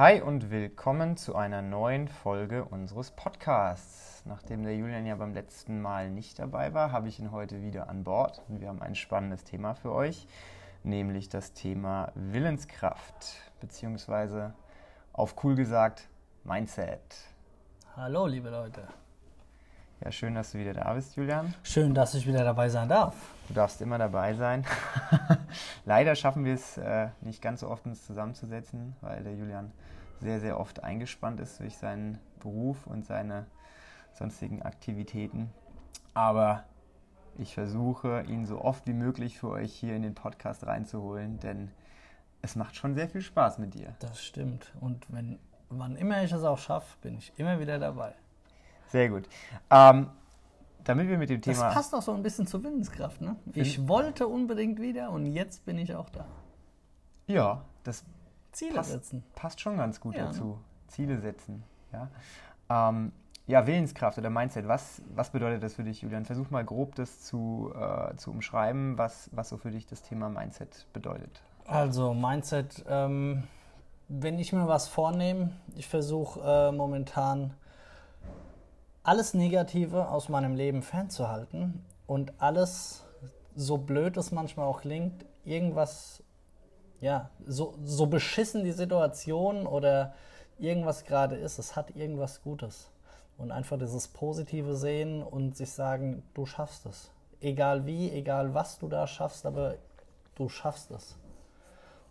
Hi und willkommen zu einer neuen Folge unseres Podcasts. Nachdem der Julian ja beim letzten Mal nicht dabei war, habe ich ihn heute wieder an Bord und wir haben ein spannendes Thema für euch, nämlich das Thema Willenskraft, beziehungsweise auf cool gesagt Mindset. Hallo, liebe Leute. Ja, schön, dass du wieder da bist, Julian. Schön, dass ich wieder dabei sein darf. Du darfst immer dabei sein. Leider schaffen wir es äh, nicht ganz so oft, uns zusammenzusetzen, weil der Julian sehr, sehr oft eingespannt ist durch seinen Beruf und seine sonstigen Aktivitäten. Aber ich versuche, ihn so oft wie möglich für euch hier in den Podcast reinzuholen, denn es macht schon sehr viel Spaß mit dir. Das stimmt. Und wenn, wann immer ich es auch schaffe, bin ich immer wieder dabei. Sehr gut. Ähm, damit wir mit dem Thema. Das passt auch so ein bisschen zur Willenskraft, ne? Ich wollte unbedingt wieder und jetzt bin ich auch da. Ja, das Ziele passt, setzen. passt schon ganz gut Ja, dazu. ne? Ziele setzen. Ja. Ähm, ja, Willenskraft oder Mindset, was, was bedeutet das für dich, Julian? Versuch mal grob das zu, äh, zu umschreiben, was, was so für dich das Thema Mindset bedeutet. Also, Mindset, ähm, wenn ich mir was vornehme, ich versuche äh, momentan alles Negative aus meinem Leben fernzuhalten und alles, so blöd es manchmal auch klingt, irgendwas, ja, so, so beschissen die Situation oder irgendwas gerade ist, es hat irgendwas Gutes. Und einfach dieses Positive sehen und sich sagen, du schaffst es. Egal wie, egal was du da schaffst, aber du schaffst es.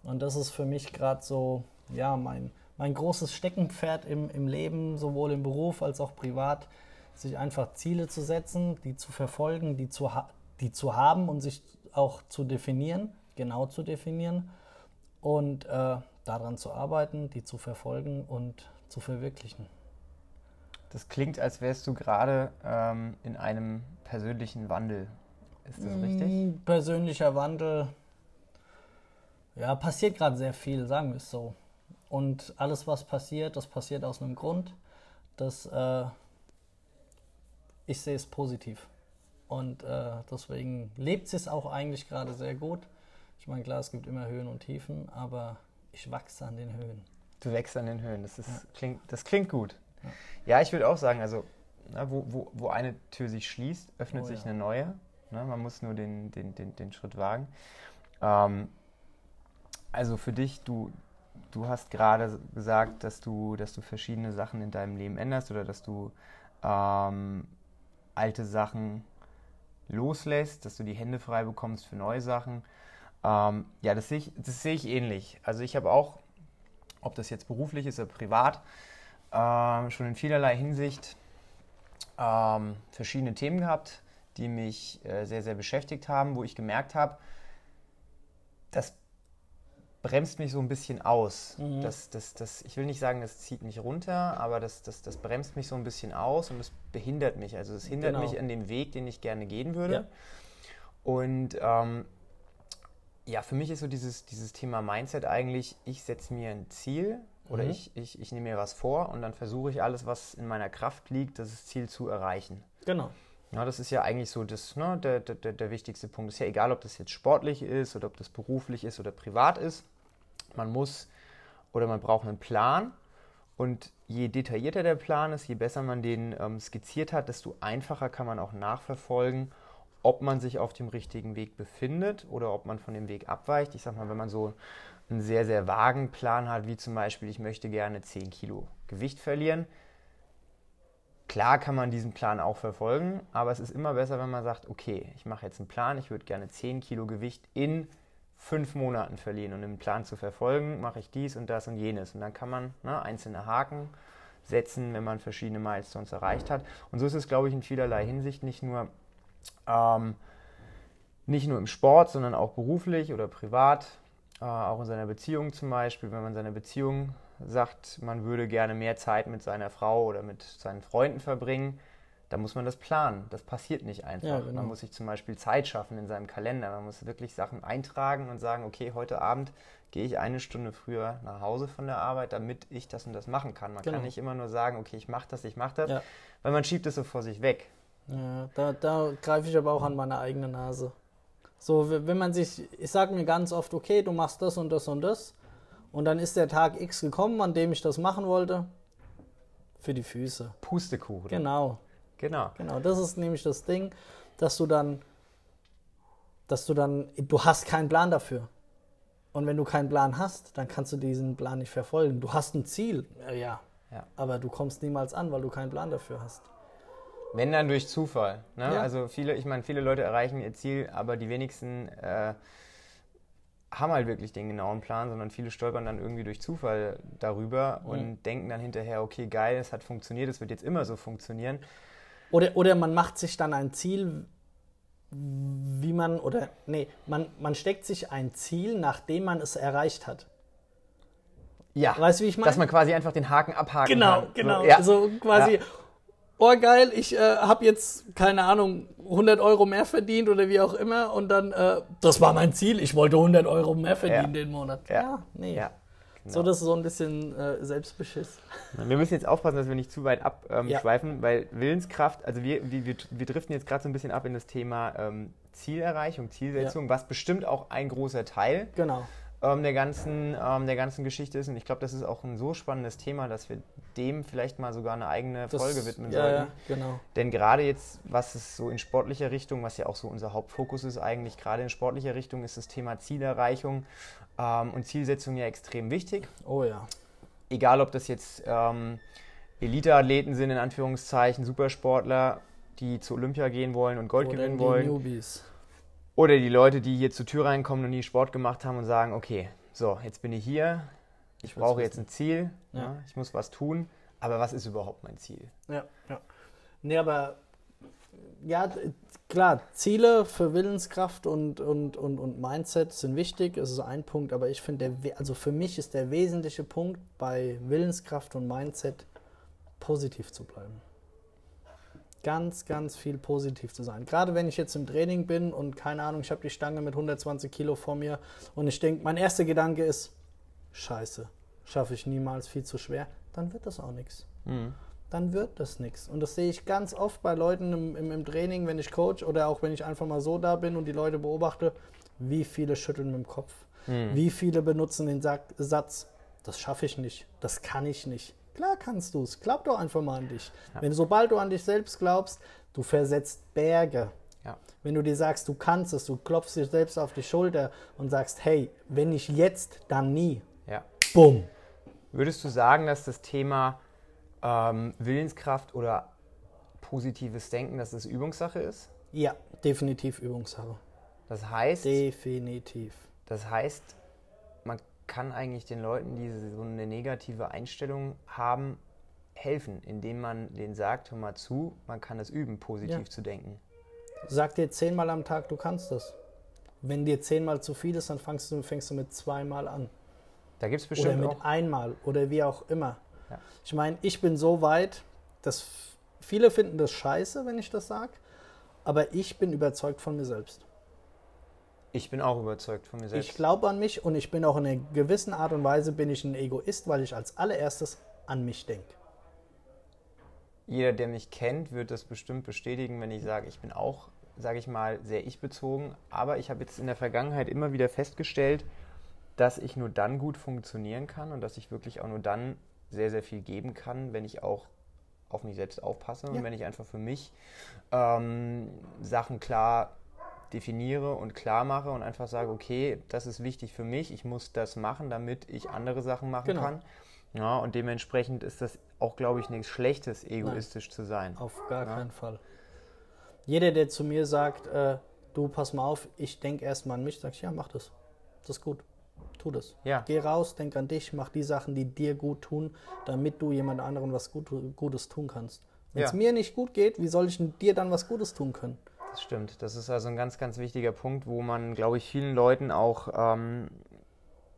Und das ist für mich gerade so, ja, mein, mein großes Steckenpferd im, im Leben, sowohl im Beruf als auch privat, sich einfach Ziele zu setzen, die zu verfolgen, die zu, die zu haben und sich auch zu definieren, genau zu definieren und äh, daran zu arbeiten, die zu verfolgen und zu verwirklichen. Das klingt, als wärst du gerade ähm, in einem persönlichen Wandel. Ist das richtig? Mm, Persönlicher Wandel, ja, passiert gerade sehr viel, sagen wir es so. Und alles, was passiert, das passiert aus einem Grund. Das, äh, ich sehe es positiv. Und äh, deswegen lebt es auch eigentlich gerade sehr gut. Ich meine, klar, es gibt immer Höhen und Tiefen, aber ich wachse an den Höhen. Du wächst an den Höhen. Das, ist, klingt, das klingt gut. Ja, ich würde auch sagen, also na, wo, wo, wo eine Tür sich schließt, öffnet Oh sich ja. eine neue. Ne? Man muss nur den, den, den, den Schritt wagen. Ähm, also für dich, du, du hast gerade gesagt, dass du, dass du verschiedene Sachen in deinem Leben änderst oder dass du ähm, alte Sachen loslässt, dass du die Hände frei bekommst für neue Sachen. Ähm, ja, das sehe ich, sehe ich ähnlich. Also ich habe auch, ob das jetzt beruflich ist oder privat, ähm, schon in vielerlei Hinsicht ähm, verschiedene Themen gehabt, die mich äh, sehr, sehr beschäftigt haben, wo ich gemerkt habe, das bremst mich so ein bisschen aus. Mhm. Das, das, das, ich will nicht sagen, das zieht mich runter, aber das, das, das bremst mich so ein bisschen aus und es behindert mich. Also es hindert Genau. mich an dem Weg, den ich gerne gehen würde. Ja. Und ähm, ja, für mich ist so dieses, dieses Thema Mindset eigentlich, ich setze mir ein Ziel oder Mhm. ich, ich, ich nehme mir was vor und dann versuche ich alles, was in meiner Kraft liegt, das Ziel zu erreichen. Genau. Ja, das ist ja eigentlich so das, ne, der, der, der wichtigste Punkt. Ist ja egal, ob das jetzt sportlich ist oder ob das beruflich ist oder privat ist. Man muss oder man braucht einen Plan. Und je detaillierter der Plan ist, je besser man den ähm, skizziert hat, desto einfacher kann man auch nachverfolgen, ob man sich auf dem richtigen Weg befindet oder ob man von dem Weg abweicht. Ich sag mal, wenn man so einen sehr, sehr vagen Plan hat, wie zum Beispiel, ich möchte gerne 10 Kilo Gewicht verlieren, Klar kann man diesen Plan auch verfolgen, aber es ist immer besser, wenn man sagt, okay, ich mache jetzt einen Plan, ich würde gerne 10 Kilo Gewicht in fünf Monaten verlieren. Und im Plan zu verfolgen, mache ich dies und das und jenes. Und dann kann man ne, einzelne Haken setzen, wenn man verschiedene Milestones erreicht hat. Und so ist es, glaube ich, in vielerlei Hinsicht nicht nur, ähm, nicht nur im Sport, sondern auch beruflich oder privat, äh, auch in seiner Beziehung zum Beispiel, wenn man seine Beziehung sagt, man würde gerne mehr Zeit mit seiner Frau oder mit seinen Freunden verbringen, dann muss man das planen. Das passiert nicht einfach. Ja, genau. Man muss sich zum Beispiel Zeit schaffen in seinem Kalender. Man muss wirklich Sachen eintragen und sagen, okay, heute Abend gehe ich eine Stunde früher nach Hause von der Arbeit, damit ich das und das machen kann. Man Genau. kann nicht immer nur sagen, okay, ich mache das, ich mache das, Ja. weil man schiebt es so vor sich weg. Ja, da, da greife ich aber auch an meine eigene Nase. So, wenn man sich, ich sage mir ganz oft, okay, du machst das und das und das Und dann ist der Tag X gekommen, an dem ich das machen wollte. Für die Füße. Pustekuchen. Genau. Genau. Genau. Das ist nämlich das Ding, dass du dann, dass du dann, du hast keinen Plan dafür. Und wenn du keinen Plan hast, dann kannst du diesen Plan nicht verfolgen. Du hast ein Ziel, äh, ja. Ja. Aber du kommst niemals an, weil du keinen Plan dafür hast. Wenn dann durch Zufall. Ne? Ja. Also viele, ich meine, viele Leute erreichen ihr Ziel, aber die wenigsten äh, haben halt wirklich den genauen Plan, sondern viele stolpern dann irgendwie durch Zufall darüber Mhm. und denken dann hinterher, okay, geil, es hat funktioniert, es wird jetzt immer so funktionieren. Oder, oder man macht sich dann ein Ziel, wie man, oder nee, man, man steckt sich ein Ziel, nachdem man es erreicht hat. Ja, Weißt du, wie ich meine? dass man quasi einfach den Haken abhaken Genau, kann. genau. So, ja. So quasi, Ja. Oh geil, ich äh, habe jetzt, keine Ahnung, 100 Euro mehr verdient oder wie auch immer und dann, äh, das war mein Ziel, ich wollte 100 Euro mehr verdienen Ja. den Monat. Ja. nee. ja. Genau. So, das ist so ein bisschen äh, Selbstbeschiss. Wir müssen jetzt aufpassen, dass wir nicht zu weit abschweifen, weil Willenskraft, also wir, wir, wir, wir driften jetzt gerade so ein bisschen ab in das Thema ähm, Zielerreichung, Zielsetzung, was bestimmt auch ein großer Teil Genau. Ähm, der, ganzen, ähm, der ganzen Geschichte ist. Und ich glaube, das ist auch ein so spannendes Thema, dass wir dem vielleicht mal sogar eine eigene Das, Folge widmen ja, sollten. ja, genau. Denn gerade jetzt, was es so in sportlicher Richtung, was ja auch so unser Hauptfokus ist eigentlich, gerade in sportlicher Richtung ist das Thema Zielerreichung ähm, und Zielsetzung ja extrem wichtig Oh ja. egal ob das jetzt ähm, Eliteathleten sind, in Anführungszeichen, Supersportler, die zu Olympia gehen wollen und Gold Oder gewinnen wollen, Newbies. Oder die Leute, die hier zur Tür reinkommen und nie Sport gemacht haben und sagen, okay, so, jetzt bin ich hier, ich will's brauche jetzt ein Ziel, Ja. ja, ich muss was tun, aber was ist überhaupt mein Ziel? Ja, ja. Nee, aber ja, klar, Ziele für Willenskraft und, und, und, und Mindset sind wichtig, es ist ein Punkt, aber ich finde, also für mich ist der wesentliche Punkt bei Willenskraft und Mindset, positiv zu bleiben. Ganz, ganz viel positiv zu sein. Gerade wenn ich jetzt im Training bin und keine Ahnung, ich habe die Stange mit 120 Kilo vor mir und ich denke, mein erster Gedanke ist, scheiße, schaffe ich niemals viel zu schwer, dann wird das auch nichts dann wird das nichts. Und das sehe ich ganz oft bei Leuten im, im, im Training, wenn ich coach oder auch wenn ich einfach mal so da bin und die Leute beobachte, wie viele schütteln mit dem Kopf. Wie viele benutzen den Satz, das schaffe ich nicht, das kann ich nicht. Klar kannst du es, glaub doch einfach mal an dich. Wenn sobald du an dich selbst glaubst, du versetzt Berge. Ja. Wenn du dir sagst, du kannst es, du klopfst dir selbst auf die Schulter und sagst, hey, wenn nicht jetzt, dann nie. Ja. Bumm. Würdest du sagen, dass das Thema ähm, Willenskraft oder positives Denken, dass das Übungssache ist? Ja, definitiv Übungssache. Das heißt, Definitiv. Das heißt, kann eigentlich den Leuten, die so eine negative Einstellung haben, helfen, indem man denen sagt, hör mal zu, man kann es üben, positiv Ja. zu denken. Sag dir zehnmal am Tag, du kannst das. Wenn dir zehnmal zu viel ist, dann fängst du, fängst du mit zweimal an. Da gibt es Oder bestimmt mit auch. einmal oder wie auch immer. Ja. Ich meine, ich bin so weit, dass viele finden das scheiße, wenn ich das sage, aber ich bin überzeugt von mir selbst. Ich bin auch überzeugt von mir selbst. Ich glaube an mich und ich bin auch in einer gewissen Art und Weise bin ich ein Egoist, weil ich als allererstes an mich denke. Jeder, der mich kennt, wird das bestimmt bestätigen, wenn ich sage, ich bin auch, sage ich mal, sehr ich-bezogen. Aber ich habe jetzt in der Vergangenheit immer wieder festgestellt, dass ich nur dann gut funktionieren kann und dass ich wirklich auch nur dann sehr, sehr viel geben kann, wenn ich auch auf mich selbst aufpasse Ja. und wenn ich einfach für mich ähm, Sachen klar definiere und klar mache und einfach sage, okay, das ist wichtig für mich, ich muss das machen, damit ich andere Sachen machen Genau. kann. Ja, und dementsprechend ist das auch, glaube ich, nichts Schlechtes, egoistisch zu sein. Auf gar Ja. keinen Fall. Jeder, der zu mir sagt, äh, du pass mal auf, ich denke erstmal an mich, sag ich, ja, mach das. Das ist gut. Tu das. Ja. Geh raus, denk an dich, mach die Sachen, die dir gut tun, damit du jemand anderen was gut, Gutes tun kannst. Wenn es Ja. mir nicht gut geht, wie soll ich dir dann was Gutes tun können? Das stimmt. Das ist also ein ganz, ganz wichtiger Punkt, wo man, glaube ich, vielen Leuten auch ähm,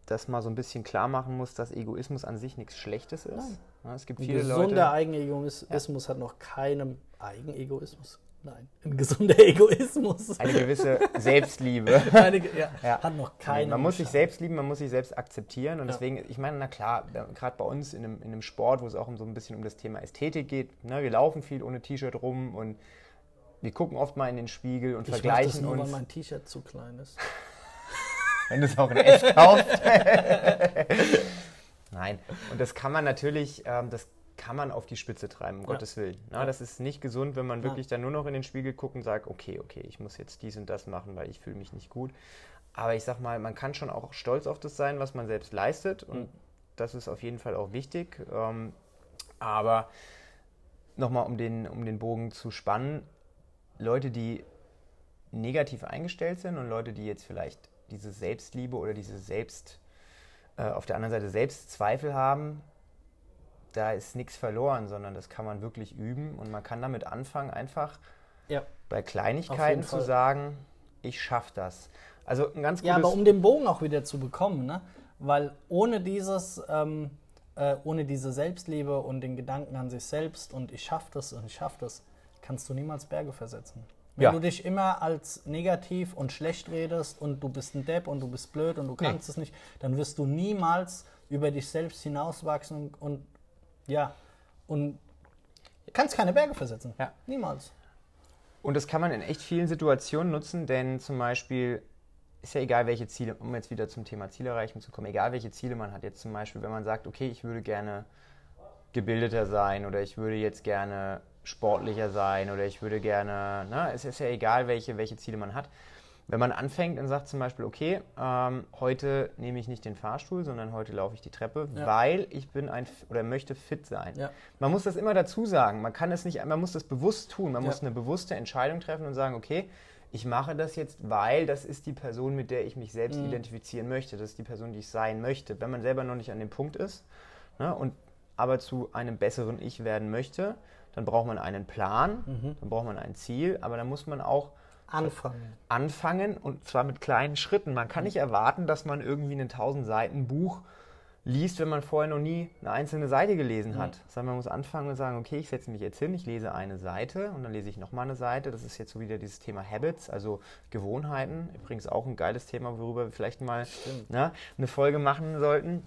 das mal so ein bisschen klar machen muss, dass Egoismus an sich nichts Schlechtes ist. Ja, es gibt Ein viele gesunder Leute. Eigenegoismus hat noch keinem Eigenegoismus. Nein, ein gesunder Egoismus. Eine gewisse Selbstliebe. Eine, ja, Ja. Hat noch keinem. man muss sich selbst lieben, man muss sich selbst akzeptieren. Und Ja. deswegen, ich meine, na klar, gerade bei uns in einem, in einem Sport, wo es auch um so ein bisschen um das Thema Ästhetik geht, ne, wir laufen viel ohne T-Shirt rum und wir gucken oft mal in den Spiegel und Ich mach das vergleichen nur, weil uns. mein T-Shirt zu klein ist. wenn du es auch in echt kaufst. Nein, und das kann man natürlich, ähm, das kann man auf die Spitze treiben, um ja. Gottes Willen. Na, das ist nicht gesund, wenn man wirklich dann nur noch in den Spiegel guckt und sagt, okay, okay, ich muss jetzt dies und das machen, weil ich fühle mich nicht gut. Aber ich sag mal, man kann schon auch stolz auf das sein, was man selbst leistet. Und mhm. das ist auf jeden Fall auch wichtig. Ähm, aber nochmal, um den, um den Bogen zu spannen, Leute, die negativ eingestellt sind und Leute, die jetzt vielleicht diese Selbstliebe oder diese Selbst, äh, auf der anderen Seite Selbstzweifel haben, da ist nichts verloren, sondern das kann man wirklich üben und man kann damit anfangen, einfach ja. bei Kleinigkeiten zu sagen, ich schaffe das. Also ein ganz Ja, aber um den Bogen auch wieder zu bekommen, ne? weil ohne dieses, ähm, äh, ohne diese Selbstliebe und den Gedanken an sich selbst und ich schaffe das und ich schaffe das, kannst du niemals Berge versetzen. Wenn ja. du dich immer als negativ und schlecht redest und du bist ein Depp und du bist blöd und du kannst nee. es nicht, dann wirst du niemals über dich selbst hinauswachsen und, und ja, und kannst keine Berge versetzen. Ja. Niemals. Und das kann man in echt vielen Situationen nutzen, denn zum Beispiel ist ja egal, welche Ziele, um jetzt wieder zum Thema Zielerreichen zu kommen, egal welche Ziele man hat. Jetzt zum Beispiel, wenn man sagt, okay, ich würde gerne gebildeter sein oder ich würde jetzt gerne sportlicher sein oder ich würde gerne, ne, es ist ja egal, welche, welche Ziele man hat. Wenn man anfängt und sagt zum Beispiel, okay, ähm, heute nehme ich nicht den Fahrstuhl, sondern heute laufe ich die Treppe, ja. weil ich bin ein oder möchte fit sein. Ja. Man muss das immer dazu sagen. Man kann es nicht, man muss das bewusst tun. Man ja. muss eine bewusste Entscheidung treffen und sagen, okay, ich mache das jetzt, weil das ist die Person, mit der ich mich selbst mhm. identifizieren möchte. Das ist die Person, die ich sein möchte. Wenn man selber noch nicht an dem Punkt ist ne, und aber zu einem besseren Ich werden möchte, dann braucht man einen Plan, mhm. dann braucht man ein Ziel, aber dann muss man auch anfangen. Anfangen und zwar mit kleinen Schritten. Man kann nicht erwarten, dass man irgendwie ein 1000 Seiten Buch liest, wenn man vorher noch nie eine einzelne Seite gelesen hat. Mhm. Sondern man muss anfangen und sagen, okay, ich setze mich jetzt hin, ich lese eine Seite und dann lese ich nochmal eine Seite. Das ist jetzt so wieder dieses Thema Habits, also Gewohnheiten. Übrigens auch ein geiles Thema, worüber wir vielleicht mal ne, eine Folge machen sollten.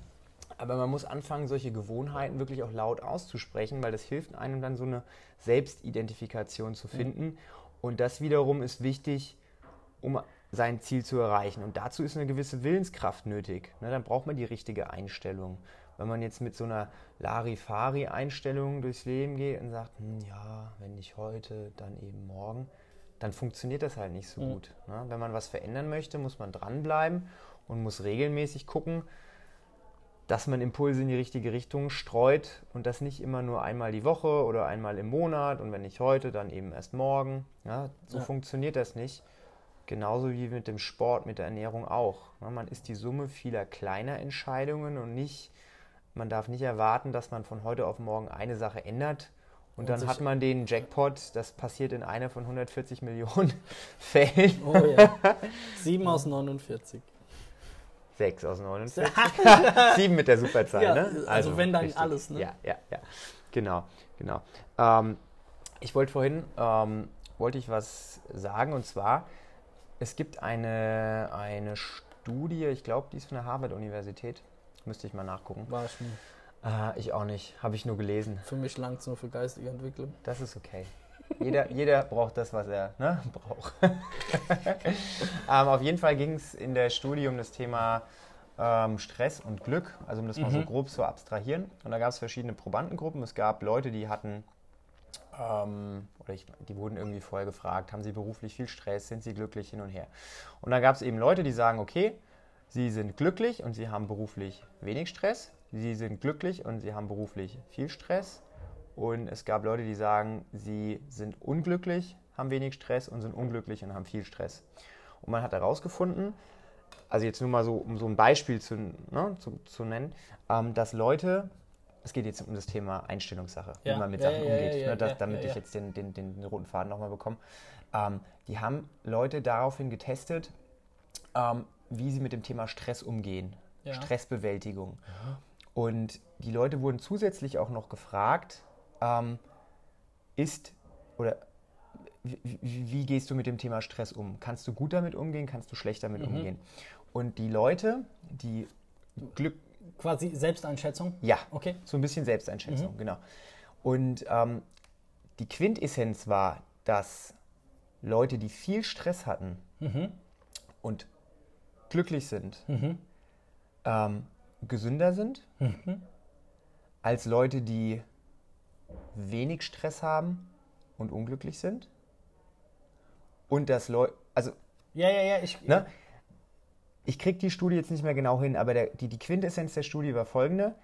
Aber man muss anfangen, solche Gewohnheiten wirklich auch laut auszusprechen, weil das hilft einem dann so eine Selbstidentifikation zu finden. Mhm. Und das wiederum ist wichtig, um sein Ziel zu erreichen. Und dazu ist eine gewisse Willenskraft nötig. Ne, dann braucht man die richtige Einstellung. Wenn man jetzt mit so einer Larifari-Einstellung durchs Leben geht und sagt, hm, ja, wenn nicht heute, dann eben morgen, dann funktioniert das halt nicht so mhm. gut. Ne? Wenn man was verändern möchte, muss man dranbleiben und muss regelmäßig gucken, dass man Impulse in die richtige Richtung streut und das nicht immer nur einmal die Woche oder einmal im Monat und wenn nicht heute, dann eben erst morgen. Ja, so ja. funktioniert das nicht. Genauso wie mit dem Sport, mit der Ernährung auch. Man ist die Summe vieler kleiner Entscheidungen und nicht, man darf nicht erwarten, dass man von heute auf morgen eine Sache ändert und, und dann hat man den Jackpot, das passiert in einer von 140 Millionen Fällen. Oh ja. 7 aus 49. 6 aus 49. 7 mit der Superzahl, ja, ne? Also, also, wenn dann richtig. alles, ne? Ja, ja, ja. Genau, genau. Ähm, ich wollte vorhin, ähm, wollte ich was sagen und zwar, es gibt eine, eine Studie, ich glaube, die ist von der Harvard-Universität. Müsste ich mal nachgucken. War ich nie. Äh, ich auch nicht. Habe ich nur gelesen. Für mich langt es nur für geistige Entwicklung. Das ist okay. Jeder, jeder braucht das, was er ne, braucht. ähm, auf jeden Fall ging es in der Studie um das Thema ähm, Stress und Glück, also um das mhm. mal so mhm. grob zu abstrahieren. Und da gab es verschiedene Probandengruppen. Es gab Leute, die hatten ähm, oder ich, die wurden irgendwie vorher gefragt, haben sie beruflich viel Stress, sind sie glücklich hin und her. Und dann gab es eben Leute, die sagen, okay, sie sind glücklich und sie haben beruflich wenig Stress, sie sind glücklich und sie haben beruflich viel Stress. Und es gab Leute, die sagen, sie sind unglücklich, haben wenig Stress und sind unglücklich und haben viel Stress. Und man hat herausgefunden, also jetzt nur mal so, um so ein Beispiel zu, ne, zu, zu nennen, ähm, dass Leute es geht jetzt um das Thema Einstellungssache, ja. wie man mit ja, Sachen ja, umgeht, ne, das, damit ich jetzt den, den, den, roten Faden nochmal bekomme. Ähm, die haben Leute daraufhin getestet, ähm, wie sie mit dem Thema Stress umgehen, Stressbewältigung. Und die Leute wurden zusätzlich auch noch gefragt, ähm, ist oder wie, gehst du mit dem Thema Stress um? Kannst du gut damit umgehen? Kannst du schlecht damit mhm. umgehen? Und die Leute, die Glück, Quasi Selbsteinschätzung? Ja, okay. So ein bisschen Selbsteinschätzung, mhm. genau. Und ähm, die Quintessenz war, dass Leute, die viel Stress hatten mhm. und glücklich sind, ähm, gesünder sind als Leute, die wenig Stress haben und unglücklich sind. Und dass Leute, also Ja, ja, ja, ich. Ne? Ich kriege die Studie jetzt nicht mehr genau hin, aber der, die, die Quintessenz der Studie war folgende,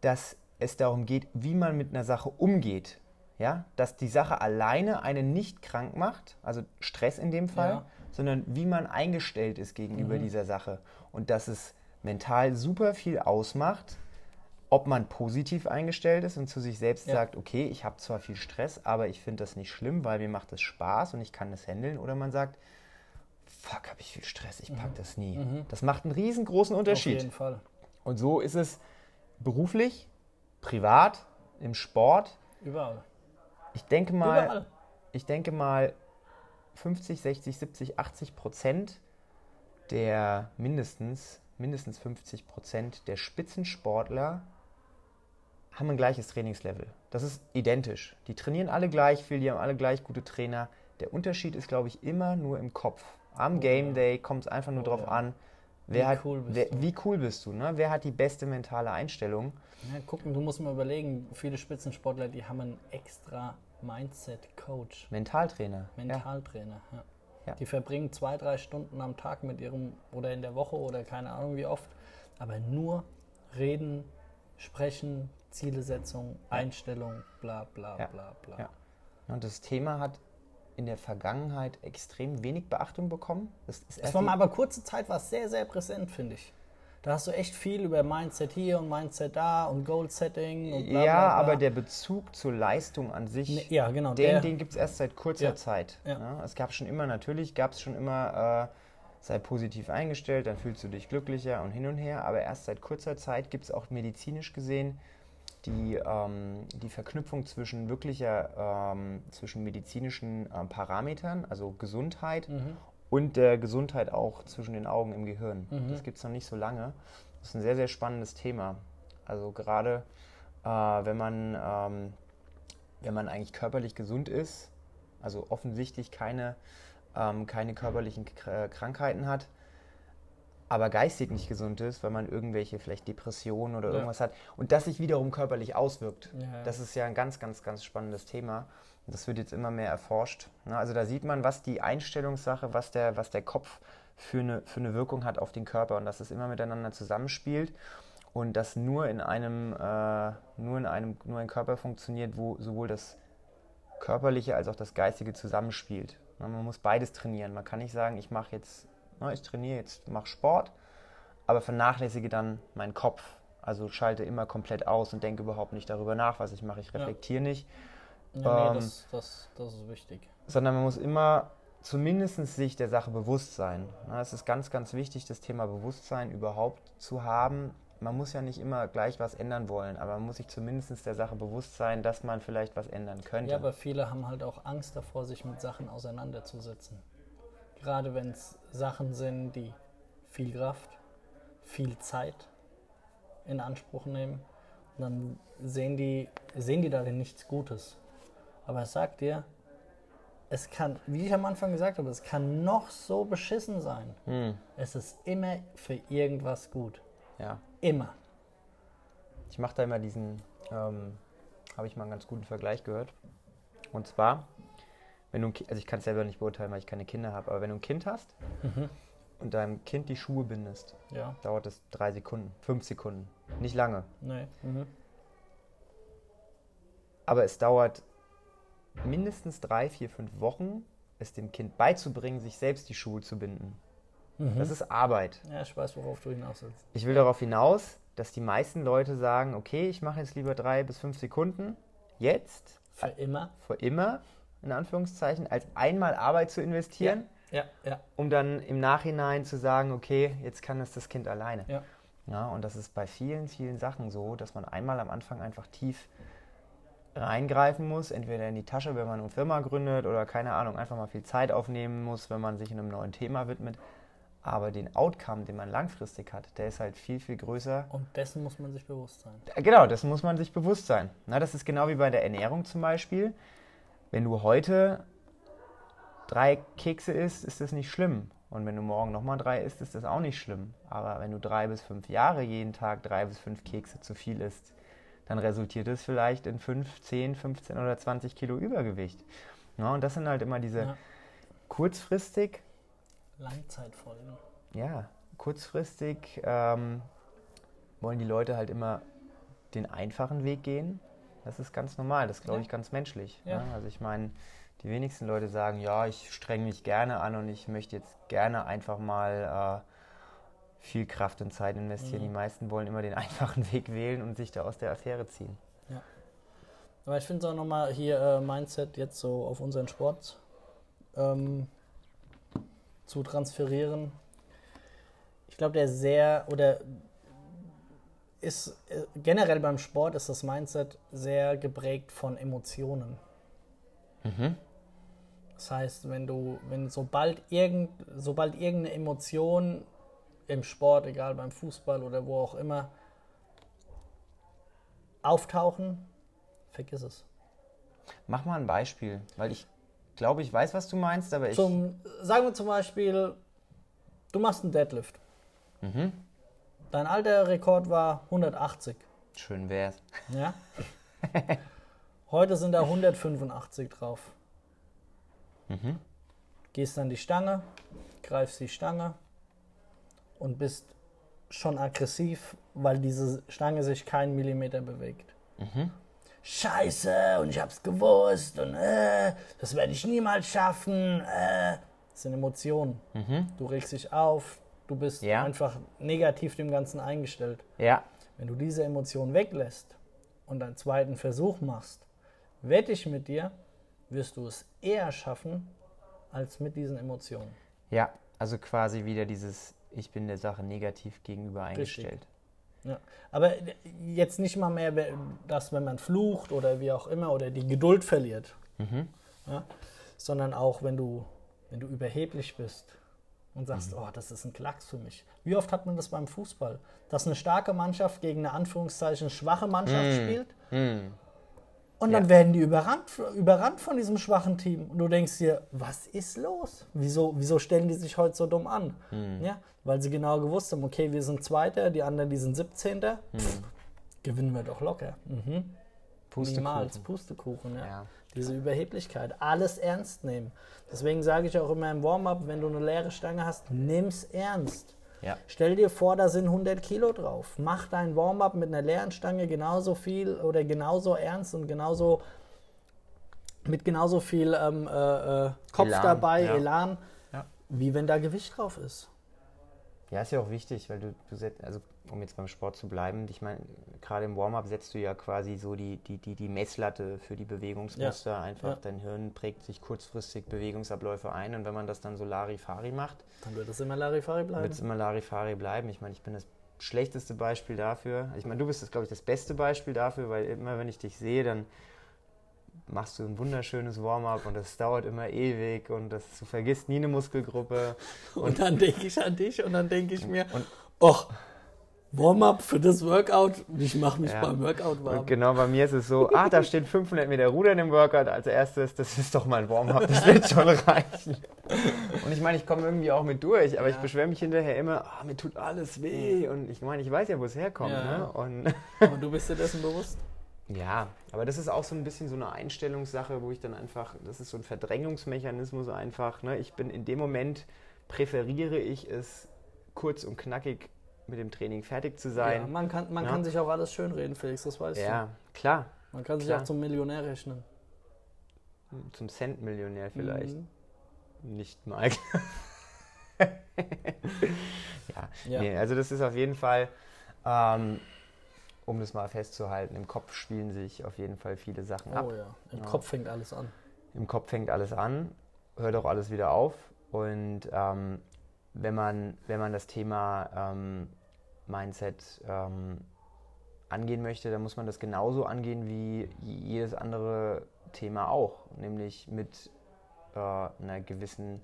dass es darum geht, wie man mit einer Sache umgeht. Ja? Dass die Sache alleine einen nicht krank macht, also Stress in dem Fall, Ja. sondern wie man eingestellt ist gegenüber dieser Sache. Und dass es mental super viel ausmacht, ob man positiv eingestellt ist und zu sich selbst Ja. sagt, okay, ich habe zwar viel Stress, aber ich finde das nicht schlimm, weil mir macht es Spaß und ich kann das handeln. Oder man sagt, fuck, habe ich viel Stress, ich pack das nie. Das macht einen riesengroßen Auf Unterschied. jeden Fall. Und so ist es beruflich, privat, im Sport. Überall. Ich denke mal, Überall. ich denke mal 50, 60, 70, 80 Prozent der mindestens, mindestens 50 Prozent der Spitzensportler haben ein gleiches Trainingslevel. Das ist identisch. Die trainieren alle gleich viel, die haben alle gleich gute Trainer. Der Unterschied ist, glaube ich, immer nur im Kopf. Am Game Day kommt es einfach nur Oh drauf ja. an, wer Wie hat, cool bist wer, du? wie cool bist du, ne? wer hat die beste mentale Einstellung. Ja, gucken, du musst mal überlegen, viele Spitzensportler, die haben einen extra Mindset-Coach, Mentaltrainer. Mentaltrainer. Ja. Ja. Die verbringen zwei, drei Stunden am Tag mit ihrem, oder in der Woche oder keine Ahnung wie oft, aber nur reden, sprechen, Zielesetzung, Einstellung, bla bla Ja. bla bla. Ja. Und das Thema hat in der Vergangenheit extrem wenig Beachtung bekommen. Das ist Es war mal aber kurze Zeit war es sehr, sehr präsent, finde ich. Da hast du echt viel über Mindset hier und Mindset da und Goal Setting und bla ja, bla bla. aber der Bezug zur Leistung an sich, Ne, ja, genau, den, der- den gibt es erst seit kurzer Ja. Zeit. Ja. ne? Es gab schon immer, natürlich gab es schon immer, äh, sei positiv eingestellt, dann fühlst du dich glücklicher und hin und her, aber erst seit kurzer Zeit gibt es auch medizinisch gesehen die, ähm, die Verknüpfung zwischen wirklicher, ähm, zwischen medizinischen ähm, Parametern, also Gesundheit Mhm. und der Gesundheit auch zwischen den Augen im Gehirn. Das gibt es noch nicht so lange. Das ist ein sehr, sehr spannendes Thema. Also gerade äh, wenn man ähm, wenn man eigentlich körperlich gesund ist, also offensichtlich keine, ähm, keine körperlichen Krankheiten hat, aber geistig nicht gesund ist, weil man irgendwelche vielleicht Depressionen oder Ja. irgendwas hat und das sich wiederum körperlich auswirkt. Ja. Das ist ja ein ganz, ganz, ganz spannendes Thema. Das wird jetzt immer mehr erforscht. Ne? Also da sieht man, was die Einstellungssache, was der, was der Kopf für eine, für eine Wirkung hat auf den Körper und dass es immer miteinander zusammenspielt und dass nur in einem, äh, nur in einem, nur ein Körper funktioniert, wo sowohl das körperliche als auch das geistige zusammenspielt. Ne? Man muss beides trainieren. Man kann nicht sagen, ich mache jetzt, ich trainiere jetzt, mache Sport, aber vernachlässige dann meinen Kopf. Also schalte immer komplett aus und denke überhaupt nicht darüber nach, was ich mache. Ich reflektiere nicht, Ja, Ähm, nee, das, das, das ist wichtig. sondern man muss immer zumindest sich der Sache bewusst sein. Na, Es ist ganz, ganz wichtig, das Thema Bewusstsein überhaupt zu haben. Man muss ja nicht immer gleich was ändern wollen, aber man muss sich zumindest der Sache bewusst sein, dass man vielleicht was ändern könnte. Ja, aber viele haben halt auch Angst davor, sich mit Sachen auseinanderzusetzen. Gerade wenn es Sachen sind, die viel Kraft, viel Zeit in Anspruch nehmen, dann sehen die, sehen die darin nichts Gutes. Aber ich sag dir, es kann, wie ich am Anfang gesagt habe, es kann noch so beschissen sein. Hm, Es ist immer für irgendwas gut. ja. Immer. Ich mache da immer diesen, ähm, habe ich mal einen ganz guten Vergleich gehört. Und zwar, wenn du, also ich kann es selber nicht beurteilen, weil ich keine Kinder habe, aber wenn du ein Kind hast und deinem Kind die Schuhe bindest, Ja. dauert es drei Sekunden, fünf Sekunden, nicht lange. Nee. Mhm. Aber es dauert mindestens drei, vier, fünf Wochen, es dem Kind beizubringen, sich selbst die Schuhe zu binden. Das ist Arbeit. Ja, ich weiß, worauf du hinaus willst. Ich will darauf hinaus, dass die meisten Leute sagen, okay, ich mache jetzt lieber drei bis fünf Sekunden, jetzt, Für immer. für immer, in Anführungszeichen, als einmal Arbeit zu investieren, Ja, ja. um dann im Nachhinein zu sagen, okay, jetzt kann es das Kind alleine. Ja. Ja, und das ist bei vielen, vielen Sachen so, dass man einmal am Anfang einfach tief reingreifen muss, entweder in die Tasche, wenn man eine Firma gründet oder keine Ahnung, einfach mal viel Zeit aufnehmen muss, wenn man sich einem neuen Thema widmet. Aber den Outcome, den man langfristig hat, der ist halt viel, viel größer. Und dessen muss man sich bewusst sein. Genau, das muss man sich bewusst sein. Na, das ist genau wie bei der Ernährung zum Beispiel. Wenn du heute drei Kekse isst, ist das nicht schlimm. Und wenn du morgen nochmal drei isst, ist das auch nicht schlimm. Aber wenn du drei bis fünf Jahre jeden Tag drei bis fünf Kekse zu viel isst, dann resultiert es vielleicht in 5, 10, 15 oder 20 Kilo Übergewicht. Ja, und das sind halt immer diese ja. kurzfristig. Langzeitfolgen. Ja, kurzfristig ähm, wollen die Leute halt immer den einfachen Weg gehen. Das ist ganz normal, das glaube ja. ich ganz menschlich. Ja. Also ich meine, die wenigsten Leute sagen, ja, ich strenge mich gerne an und ich möchte jetzt gerne einfach mal äh, viel Kraft und Zeit investieren. Mhm. Die meisten wollen immer den einfachen Weg wählen und sich da aus der Affäre ziehen. Ja. Aber ich finde es auch nochmal hier äh, Mindset jetzt so auf unseren Sport ähm, zu transferieren. Ich glaube, der sehr oder ist äh, generell beim Sport ist das Mindset sehr geprägt von Emotionen. Mhm. Das heißt, wenn du, wenn sobald, irgend, sobald irgendeine Emotion im Sport, egal beim Fußball oder wo auch immer, auftauchen, vergiss es. Mach mal ein Beispiel, weil ich glaube, ich weiß, was du meinst, aber ich. Zum, sagen wir zum Beispiel, du machst einen Deadlift. Mhm. Dein alter Rekord war 180. Schön wär's. Ja. Heute sind da 185 drauf. Mhm. Gehst an die Stange, greifst die Stange und bist schon aggressiv, weil diese Stange sich keinen Millimeter bewegt. Mhm. Scheiße, und ich hab's gewusst und äh, das werde ich niemals schaffen. Äh. Das sind Emotionen. Mhm. Du regst dich auf, du bist ja. einfach negativ dem Ganzen eingestellt. Ja. Wenn du diese Emotionen weglässt und einen zweiten Versuch machst, wette ich mit dir, wirst du es eher schaffen als mit diesen Emotionen. Ja, also quasi wieder dieses Ich bin der Sache negativ gegenüber eingestellt. Ja. Aber jetzt nicht mal mehr, dass wenn man flucht oder wie auch immer oder die Geduld verliert, mhm. ja, sondern auch wenn du, wenn du überheblich bist und sagst, mhm. oh, das ist ein Klacks für mich. Wie oft hat man das beim Fußball? Dass eine starke Mannschaft gegen eine Anführungszeichen schwache Mannschaft mhm. spielt mhm. Und dann ja. werden die überrannt, überrannt von diesem schwachen Team. Und du denkst dir, was ist los? Wieso, wieso stellen die sich heute so dumm an? Mhm. Ja, weil sie genau gewusst haben, okay, wir sind Zweiter, die anderen, die sind 17. Mhm. Pff, gewinnen wir doch locker. Mhm. Pustekuchen. Niemals, Pustekuchen, ja. ja. Diese Überheblichkeit, alles ernst nehmen. Deswegen sage ich auch immer im Warm-up, wenn du eine leere Stange hast, nimm's ernst. Ja. Stell dir vor, da sind 100 Kilo drauf. Mach dein Warm-up mit einer leeren Stange genauso viel oder genauso ernst und genauso mit genauso viel ähm, äh, äh Kopf Elan, dabei, ja. Elan, ja. wie wenn da Gewicht drauf ist. Ja, ist ja auch wichtig, weil du, du also um jetzt beim Sport zu bleiben, ich meine, gerade im Warm-up setzt du ja quasi so die, die, die, die Messlatte für die Bewegungsmuster. Ja. Einfach ja. dein Hirn prägt sich kurzfristig Bewegungsabläufe ein und wenn man das dann so Larifari macht, dann wird es immer Larifari bleiben. Wird es immer Larifari bleiben. Ich meine, ich bin das schlechteste Beispiel dafür. Ich meine, du bist, glaube ich, das beste Beispiel dafür, weil immer, wenn ich dich sehe, dann machst du ein wunderschönes Warm-up und das dauert immer ewig und das, du vergisst nie eine Muskelgruppe. Und, und dann denke ich an dich und dann denke ich mir, und, och, Warm-up für das Workout. Ich mache mich ja. beim Workout warm. Und genau, bei mir ist es so, ah, da steht 500 Meter Rudern im Workout als erstes. Das ist doch mein Warm-up, das wird schon reichen. Und ich meine, ich komme irgendwie auch mit durch, aber ja. ich beschwere mich hinterher immer, ah, mir tut alles weh. Und ich meine, ich weiß ja, wo es herkommt. Ja. Ne? Und aber du bist dir dessen bewusst? Ja, aber das ist auch so ein bisschen so eine Einstellungssache, wo ich dann einfach, das ist so ein Verdrängungsmechanismus einfach. Ne? Ich bin in dem Moment, präferiere ich es kurz und knackig mit dem Training fertig zu sein. Ja, man kann, man ja. kann sich auch alles schönreden, Felix, das weißt ja, du. Ja, klar. Man kann sich auch zum Millionär rechnen. Zum Cent-Millionär vielleicht. Mhm. Nicht mal. ja, ja. Nee, also das ist auf jeden Fall, ähm, um das mal festzuhalten, im Kopf spielen sich auf jeden Fall viele Sachen oh, ab. Oh ja, im Kopf fängt alles an. Im Kopf fängt alles an, hört auch alles wieder auf. Und ähm, wenn, man, wenn man das Thema ähm, Mindset ähm, angehen möchte, dann muss man das genauso angehen wie jedes andere Thema auch, nämlich mit äh, einer gewissen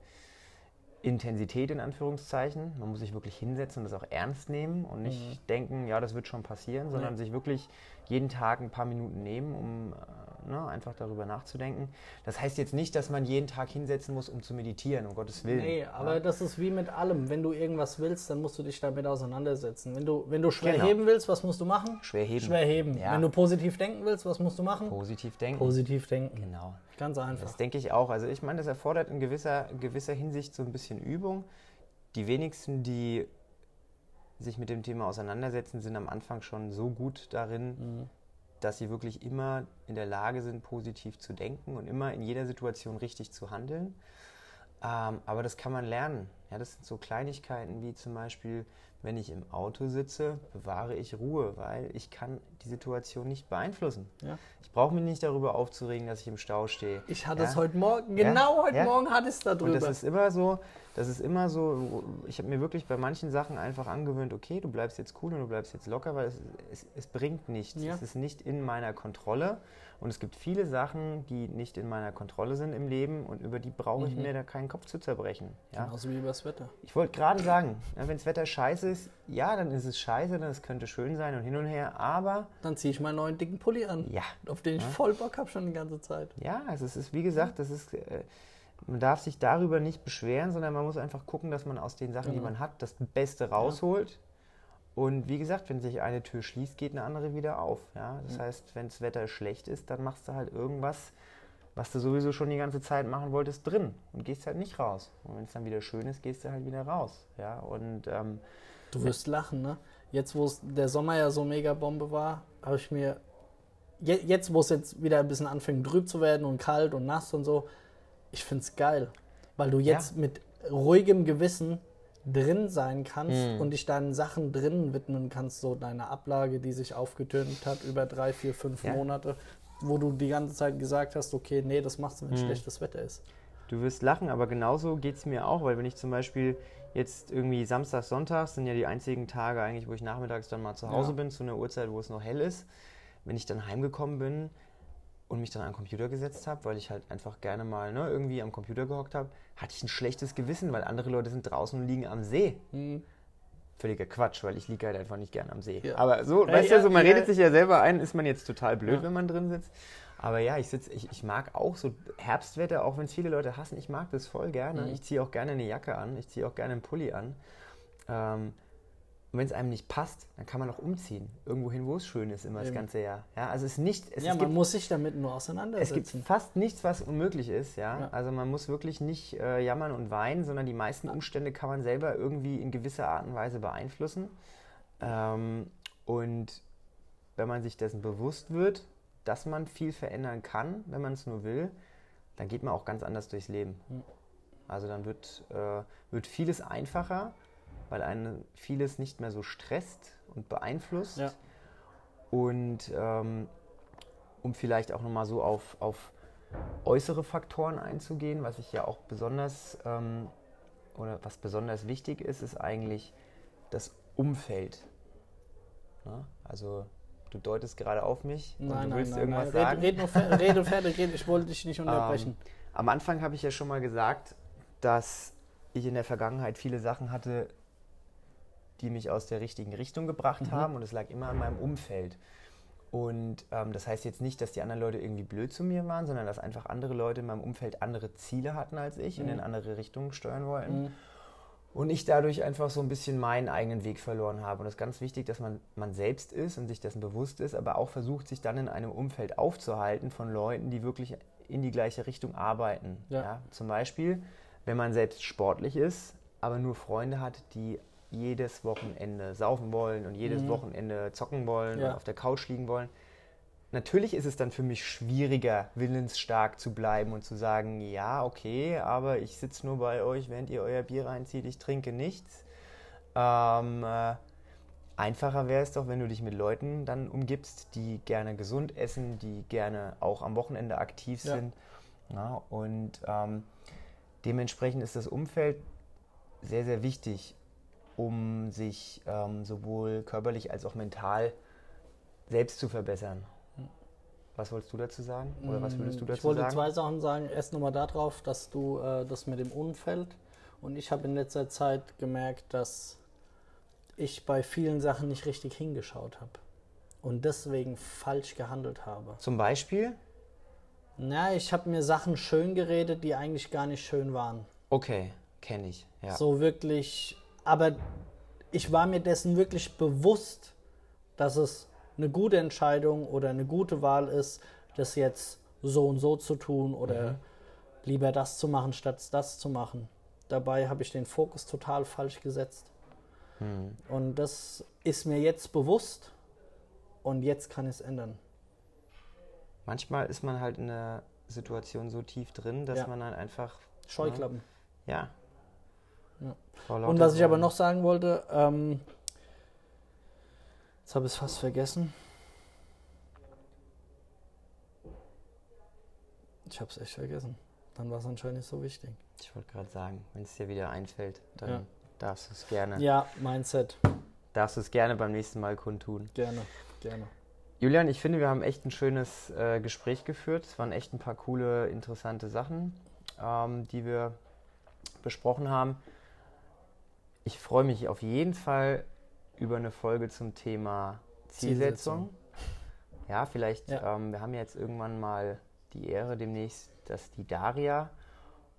Intensität in Anführungszeichen. Man muss sich wirklich hinsetzen und das auch ernst nehmen und nicht mhm. denken, ja, das wird schon passieren, sondern ja. sich wirklich jeden Tag ein paar Minuten nehmen, um äh, ne, einfach darüber nachzudenken. Das heißt jetzt nicht, dass man jeden Tag hinsetzen muss, um zu meditieren, um Gottes Willen. Nee, aber ja. das ist wie mit allem. Wenn du irgendwas willst, dann musst du dich damit auseinandersetzen. Wenn du, wenn du schwer genau. heben willst, was musst du machen? Schwer heben. Schwer heben. Ja. Wenn du positiv denken willst, was musst du machen? Positiv denken. Positiv denken. Genau. Ganz einfach. Das denke ich auch. Also ich meine, das erfordert in gewisser, gewisser Hinsicht so ein bisschen Übung. Die wenigsten, die sich mit dem Thema auseinandersetzen, sind am Anfang schon so gut darin, mhm. Dass sie wirklich immer in der Lage sind, positiv zu denken und immer in jeder Situation richtig zu handeln. Ähm, aber das kann man lernen. Ja, das sind so Kleinigkeiten wie zum Beispiel, wenn ich im Auto sitze, bewahre ich Ruhe, weil ich kann die Situation nicht beeinflussen. Ja. Ich brauche mich nicht darüber aufzuregen, dass ich im Stau stehe. Ich hatte ja? es heute Morgen, genau ja? heute Morgen hatte ich es darüber. Und das ist immer so, das ist immer so, ich habe mir wirklich bei manchen Sachen einfach angewöhnt, okay, du bleibst jetzt cool und du bleibst jetzt locker, weil es, es, es bringt nichts. Es ist nicht in meiner Kontrolle. Und es gibt viele Sachen, die nicht in meiner Kontrolle sind im Leben und über die brauche ich mhm. mir da keinen Kopf zu zerbrechen. Ja? Genauso wie über das Wetter. Ich wollte gerade sagen, ja, wenn das Wetter scheiße ist, ja, dann ist es scheiße, dann es könnte schön sein und hin und her, aber... Dann ziehe ich meinen neuen dicken Pulli an, ja. auf den ich ja. voll Bock habe schon die ganze Zeit. Ja, also es ist, wie gesagt, das ist... Äh, man darf sich darüber nicht beschweren, sondern man muss einfach gucken, dass man aus den Sachen, genau. die man hat, das Beste rausholt. Und wie gesagt, wenn sich eine Tür schließt, geht eine andere wieder auf. Ja? Das mhm. heißt, wenn das Wetter schlecht ist, dann machst du halt irgendwas, was du sowieso schon die ganze Zeit machen wolltest, drin und gehst halt nicht raus. Und wenn es dann wieder schön ist, gehst du halt wieder raus. Ja? Und, ähm, du wirst lachen, ne? Jetzt, wo der Sommer ja so mega Bombe war, habe ich mir, jetzt, wo es jetzt wieder ein bisschen anfängt trüb zu werden und kalt und nass und so, ich finde es geil. Weil du jetzt ja. mit ruhigem Gewissen drin sein kannst mhm. und dich deinen Sachen drinnen widmen kannst, so deine Ablage, die sich aufgetürmt hat über drei, vier, fünf ja. Monate, wo du die ganze Zeit gesagt hast, okay, nee, das machst du, wenn mhm. schlechtes Wetter ist. Du wirst lachen, aber genauso geht es mir auch, weil wenn ich zum Beispiel jetzt irgendwie Samstag, Sonntag sind ja die einzigen Tage eigentlich, wo ich nachmittags dann mal zu Hause ja. bin, zu einer Uhrzeit, wo es noch hell ist. Wenn ich dann heimgekommen bin, und mich dann an den Computer gesetzt habe, weil ich halt einfach gerne mal ne, irgendwie am Computer gehockt habe, hatte ich ein schlechtes Gewissen, weil andere Leute sind draußen und liegen am See. Mhm. Völliger Quatsch, weil ich liege halt einfach nicht gerne am See. Ja. Aber so, äh, weißt du, ja, so, man redet sich ja selber ein, ist man jetzt total blöd, wenn man drin sitzt. Aber ja, ich sitze, ich, ich mag auch so Herbstwetter, auch wenn es viele Leute hassen, ich mag das voll gerne. Mhm. Ich ziehe auch gerne eine Jacke an, ich ziehe auch gerne einen Pulli an. Ähm, und wenn es einem nicht passt, dann kann man auch umziehen. Irgendwo hin, wo es schön ist, immer Eben. das ganze Jahr. Ja, also es ist nicht. Es, ja, es man gibt, muss sich damit nur auseinandersetzen. Es gibt fast nichts, was unmöglich ist. Ja? ja. Also man muss wirklich nicht äh, jammern und weinen, sondern die meisten Umstände kann man selber irgendwie in gewisser Art und Weise beeinflussen. Ähm, und wenn man sich dessen bewusst wird, dass man viel verändern kann, wenn man es nur will, dann geht man auch ganz anders durchs Leben. Hm. Also dann wird, äh, wird vieles einfacher weil einen vieles nicht mehr so stresst und beeinflusst. Ja. Und ähm, um vielleicht auch nochmal so auf, auf äußere Faktoren einzugehen, was ich ja auch besonders ähm, oder was besonders wichtig ist, ist eigentlich das Umfeld. Na? Also du deutest gerade auf mich nein, und du willst nein, irgendwas sagen. Red, red, red fertig, red, ich wollte dich nicht unterbrechen. Ähm, am Anfang habe ich ja schon mal gesagt, dass ich in der Vergangenheit viele Sachen hatte, die mich aus der richtigen Richtung gebracht mhm. haben und es lag immer an meinem Umfeld. Und ähm, das heißt jetzt nicht, dass die anderen Leute irgendwie blöd zu mir waren, sondern dass einfach andere Leute in meinem Umfeld andere Ziele hatten als ich mhm. und in andere Richtungen steuern wollten. Mhm. Und ich dadurch einfach so ein bisschen meinen eigenen Weg verloren habe. Und es ist ganz wichtig, dass man man selbst ist und sich dessen bewusst ist, aber auch versucht, sich dann in einem Umfeld aufzuhalten von Leuten, die wirklich in die gleiche Richtung arbeiten. Ja. Ja, zum Beispiel, wenn man selbst sportlich ist, aber nur Freunde hat, die jedes Wochenende saufen wollen und jedes mhm. Wochenende zocken wollen ja. und auf der Couch liegen wollen. Natürlich ist es dann für mich schwieriger, willensstark zu bleiben und zu sagen, ja, okay, aber ich sitze nur bei euch, während ihr euer Bier reinzieht, ich trinke nichts. Ähm, äh, einfacher wäre es doch, wenn du dich mit Leuten dann umgibst, die gerne gesund essen, die gerne auch am Wochenende aktiv ja. sind. Ja, und ähm, dementsprechend ist das Umfeld sehr, sehr wichtig um sich ähm, sowohl körperlich als auch mental selbst zu verbessern. Was wolltest du dazu sagen? Oder was würdest du dazu sagen? Ich wollte sagen? zwei Sachen sagen. Erst nochmal darauf, dass du äh, das mit dem Umfeld und ich habe in letzter Zeit gemerkt, dass ich bei vielen Sachen nicht richtig hingeschaut habe und deswegen falsch gehandelt habe. Zum Beispiel? Na, ich habe mir Sachen schön geredet, die eigentlich gar nicht schön waren. Okay, kenne ich. Ja. So wirklich, aber ich war mir dessen wirklich bewusst, dass es eine gute Entscheidung oder eine gute Wahl ist, das jetzt so und so zu tun oder Mhm. lieber das zu machen, statt das zu machen. Dabei habe ich den Fokus total falsch gesetzt. Hm. Und das ist mir jetzt bewusst und jetzt kann ich es ändern. Manchmal ist man halt in der Situation so tief drin, dass Ja. man dann einfach, Scheuklappen. ja. Ja. Und was ich aber noch sagen wollte, ähm, jetzt habe ich es fast vergessen. Ich habe es echt vergessen. Dann war es anscheinend nicht so wichtig. Ich wollte gerade sagen, wenn es dir wieder einfällt, dann Ja. darfst du es gerne, Ja, Mindset. darfst du es gerne beim nächsten Mal kundtun. Gerne, gerne. Julian, ich finde, wir haben echt ein schönes äh, Gespräch geführt. Es waren echt ein paar coole, interessante Sachen, ähm, die wir besprochen haben. Ich freue mich auf jeden Fall über eine Folge zum Thema Zielsetzung. Ja, vielleicht, Ja. Ähm, wir haben ja jetzt irgendwann mal die Ehre demnächst, dass die Daria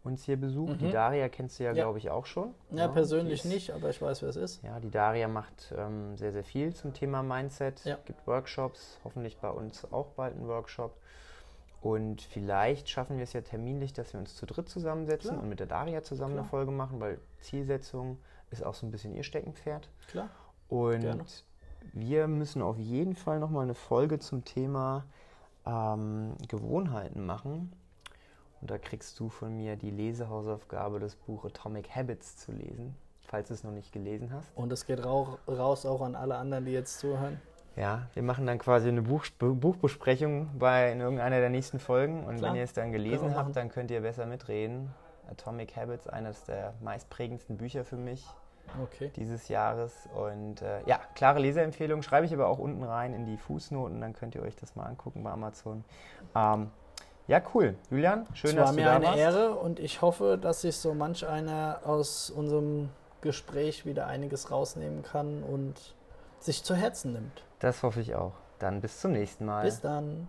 uns hier besucht. Die Mhm. Daria kennst du ja, Ja. glaube ich, auch schon. Ja, die persönlich ist- nicht, aber ich weiß, wer es ist. ja, die Daria macht ähm, sehr, sehr viel zum Thema Mindset, Ja. gibt Workshops, hoffentlich bei uns auch bald einen Workshop. Und vielleicht schaffen wir es ja terminlich, dass wir uns zu dritt zusammensetzen Klar. und mit der Daria zusammen eine Klar. Folge machen, weil Zielsetzung ist auch so ein bisschen ihr Steckenpferd. Klar. Und Gerne. wir müssen auf jeden Fall nochmal eine Folge zum Thema ähm, Gewohnheiten machen. Und da kriegst du von mir die Lesehausaufgabe, das Buch Atomic Habits zu lesen, falls du es noch nicht gelesen hast. Und es geht rau raus auch an alle anderen, die jetzt zuhören. Ja, wir machen dann quasi eine Buch Buchbesprechung bei in irgendeiner der nächsten Folgen. Und Klar, wenn ihr es dann gelesen habt, dann könnt ihr besser mitreden. Atomic Habits, eines der meistprägendsten Bücher für mich Okay. dieses Jahres. Und äh, ja, klare Leseempfehlung schreibe ich aber auch unten rein in die Fußnoten, dann könnt ihr euch das mal angucken bei Amazon. Ähm, ja, cool. Julian, schön, es dass war du mir da eine warst. Ehre und ich hoffe, dass sich so manch einer aus unserem Gespräch wieder einiges rausnehmen kann und sich zu Herzen nimmt. Das hoffe ich auch. Dann bis zum nächsten Mal. Bis dann.